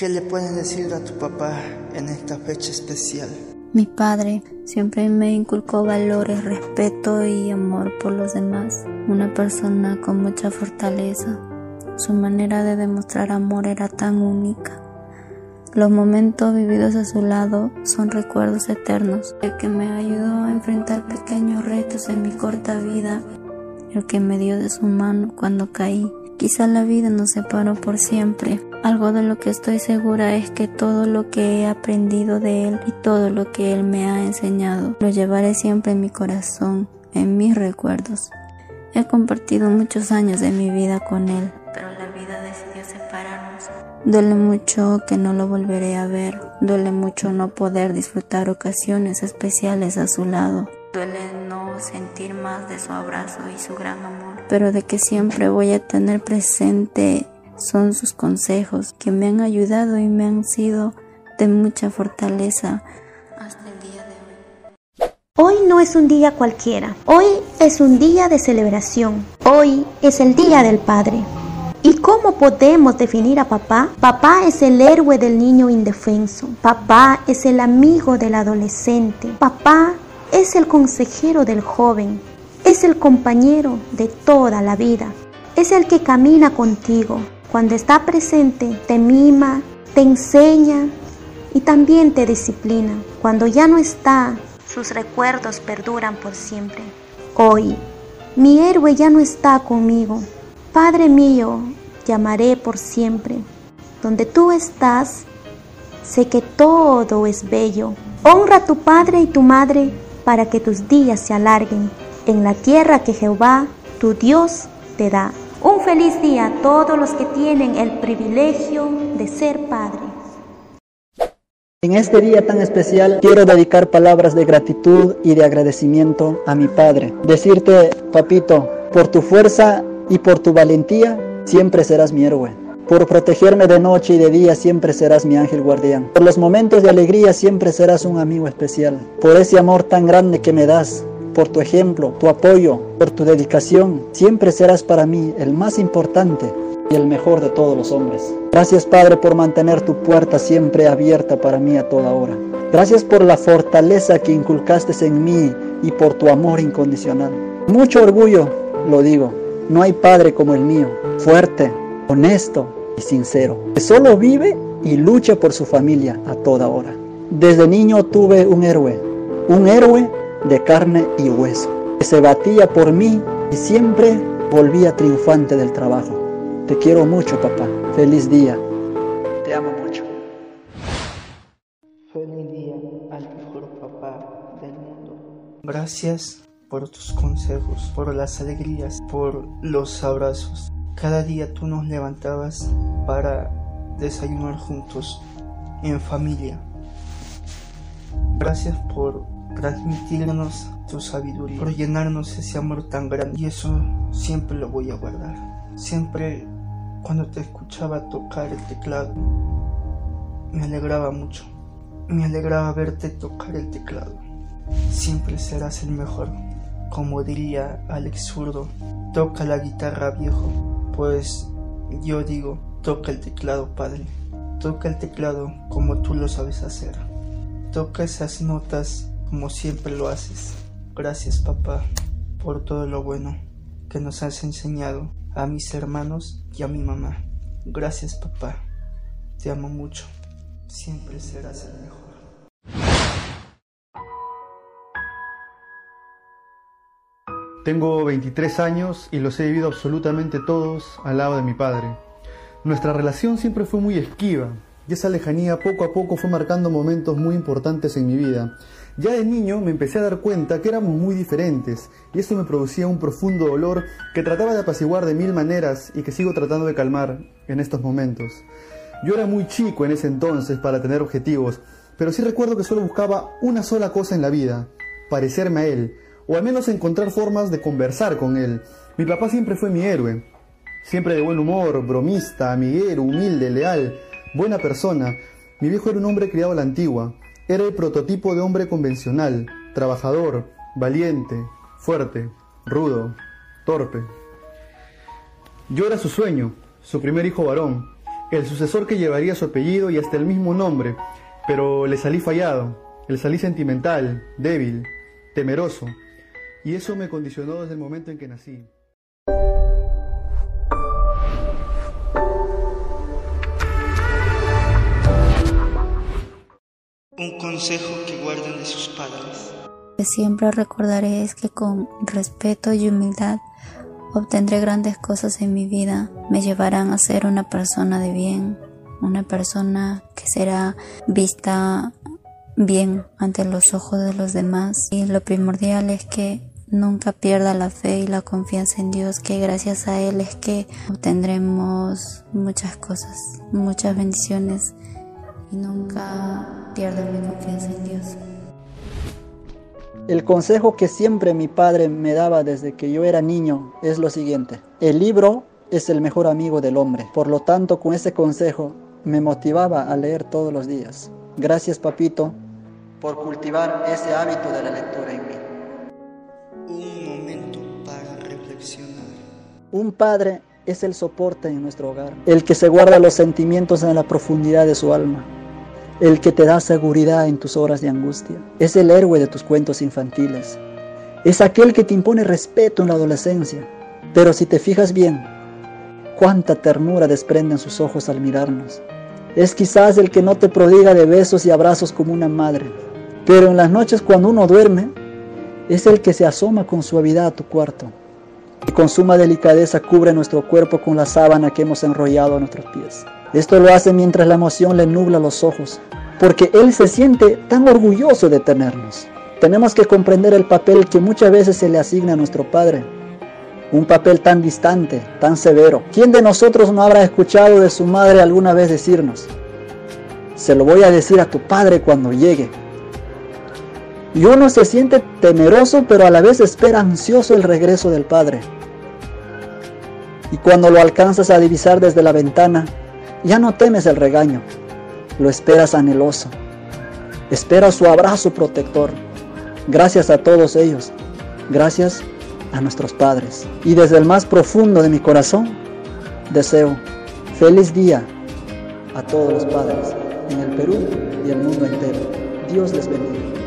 ¿Qué le puedes decir a tu papá en esta fecha especial? Mi padre siempre me inculcó valores, respeto y amor por los demás. Una persona con mucha fortaleza. Su manera de demostrar amor era tan única. Los momentos vividos a su lado son recuerdos eternos, el que me ayudó a enfrentar pequeños retos en mi corta vida, el que me dio de su mano cuando caí. Quizá la vida nos separó por siempre. Algo de lo que estoy segura es que todo lo que he aprendido de él y todo lo que él me ha enseñado lo llevaré siempre en mi corazón, en mis recuerdos. He compartido muchos años de mi vida con él, pero la vida decidió separarnos. Duele mucho que no lo volveré a ver, duele mucho no poder disfrutar ocasiones especiales a su lado, duele no sentir más de su abrazo y su gran amor, pero de que siempre voy a tener presente son sus consejos que me han ayudado y me han sido de mucha fortaleza hasta el día de hoy. Hoy no es un día cualquiera, hoy es un día de celebración, hoy es el Día del Padre. ¿Y cómo podemos definir a papá? Papá es el héroe del niño indefenso. Papá es el amigo del adolescente. Papá es el consejero del joven. Es el compañero de toda la vida. Es el que camina contigo. Cuando está presente, te mima, te enseña y también te disciplina. Cuando ya no está, sus recuerdos perduran por siempre. Hoy, mi héroe ya no está conmigo Padre mío, llamaré por siempre. Donde tú estás, sé que todo es bello. Honra a tu padre y tu madre para que tus días se alarguen en la tierra que Jehová, tu Dios, te da. Feliz día a todos los que tienen el privilegio de ser padre. En este día tan especial quiero dedicar palabras de gratitud y de agradecimiento a mi padre. Decirte, papito, por tu fuerza y por tu valentía siempre serás mi héroe. Por protegerme de noche y de día siempre serás mi ángel guardián. Por los momentos de alegría siempre serás un amigo especial. Por ese amor tan grande que me das, por tu ejemplo, tu apoyo, por tu dedicación, siempre serás para mí el más importante y el mejor de todos los hombres. Gracias Padre por mantener tu puerta siempre abierta para mí a toda hora. Gracias por la fortaleza que inculcaste en mí y por tu amor incondicional. Mucho orgullo, lo digo, no hay padre como el mío, fuerte, honesto y sincero, que solo vive y lucha por su familia a toda hora. Desde niño tuve un héroe, un héroe de carne y hueso, que se batía por mí y siempre volvía triunfante del trabajo. Te quiero mucho, papá. Feliz día. Te amo mucho. Feliz día al mejor papá del mundo. Gracias por tus consejos, por las alegrías, por los abrazos. Cada día tú nos levantabas para desayunar juntos, en familia. Gracias por transmitirnos tu sabiduría, por llenarnos ese amor tan grande. Y eso siempre lo voy a guardar. Siempre cuando te escuchaba tocar el teclado, me alegraba mucho. Me alegraba verte tocar el teclado. Siempre serás el mejor. Como diría Alex Zurdo, toca la guitarra viejo, pues yo digo, toca el teclado padre, toca el teclado como tú lo sabes hacer, toca esas notas como siempre lo haces. Gracias papá por todo lo bueno que nos has enseñado a mis hermanos y a mi mamá. Gracias papá, te amo mucho, siempre serás el mejor. Tengo 23 años y los he vivido absolutamente todos al lado de mi padre. Nuestra relación siempre fue muy esquiva y esa lejanía poco a poco fue marcando momentos muy importantes en mi vida. Ya de niño me empecé a dar cuenta que éramos muy diferentes y eso me producía un profundo dolor que trataba de apaciguar de mil maneras y que sigo tratando de calmar en estos momentos. Yo era muy chico en ese entonces para tener objetivos, pero sí recuerdo que solo buscaba una sola cosa en la vida, parecerme a él, o al menos encontrar formas de conversar con él. Mi papá siempre fue mi héroe, siempre de buen humor, bromista, amiguero, humilde, leal, buena persona. Mi viejo era un hombre criado a la antigua, era el prototipo de hombre convencional, trabajador, valiente, fuerte, rudo, torpe. Yo era su sueño, su primer hijo varón, el sucesor que llevaría su apellido y hasta el mismo nombre, pero le salí fallado, le salí sentimental, débil, temeroso, y eso me condicionó desde el momento en que nací. Un consejo que guarden de sus padres. Que siempre recordaré es que con respeto y humildad obtendré grandes cosas en mi vida, me llevarán a ser una persona de bien, una persona que será vista bien ante los ojos de los demás. Y lo primordial es que nunca pierda la fe y la confianza en Dios, que gracias a Él es que obtendremos muchas cosas, muchas bendiciones y nunca pierda mi confianza en Dios. El consejo que siempre mi padre me daba desde que yo era niño es lo siguiente. El libro es el mejor amigo del hombre. Por lo tanto, con ese consejo me motivaba a leer todos los días. Gracias, papito, por cultivar ese hábito de la lectura en mí. Un momento para reflexionar. Un padre es el soporte en nuestro hogar, el que se guarda los sentimientos en la profundidad de su alma, el que te da seguridad en tus horas de angustia. Es el héroe de tus cuentos infantiles. Es aquel que te impone respeto en la adolescencia. Pero si te fijas bien, cuánta ternura desprenden sus ojos al mirarnos. Es quizás el que no te prodiga de besos y abrazos como una madre, pero en las noches cuando uno duerme, es el que se asoma con suavidad a tu cuarto y con suma delicadeza cubre nuestro cuerpo con la sábana que hemos enrollado a nuestros pies. Esto lo hace mientras la emoción le nubla los ojos, porque Él se siente tan orgulloso de tenernos. Tenemos que comprender el papel que muchas veces se le asigna a nuestro Padre, un papel tan distante, tan severo. ¿Quién de nosotros no habrá escuchado de su madre alguna vez decirnos, se lo voy a decir a tu Padre cuando llegue? Y uno se siente temeroso, pero a la vez espera ansioso el regreso del Padre. Y cuando lo alcanzas a divisar desde la ventana, ya no temes el regaño, lo esperas anheloso. Esperas su abrazo protector. Gracias a todos ellos. Gracias a nuestros padres. Y desde el más profundo de mi corazón, deseo feliz día a todos los padres en el Perú y el mundo entero. Dios les bendiga.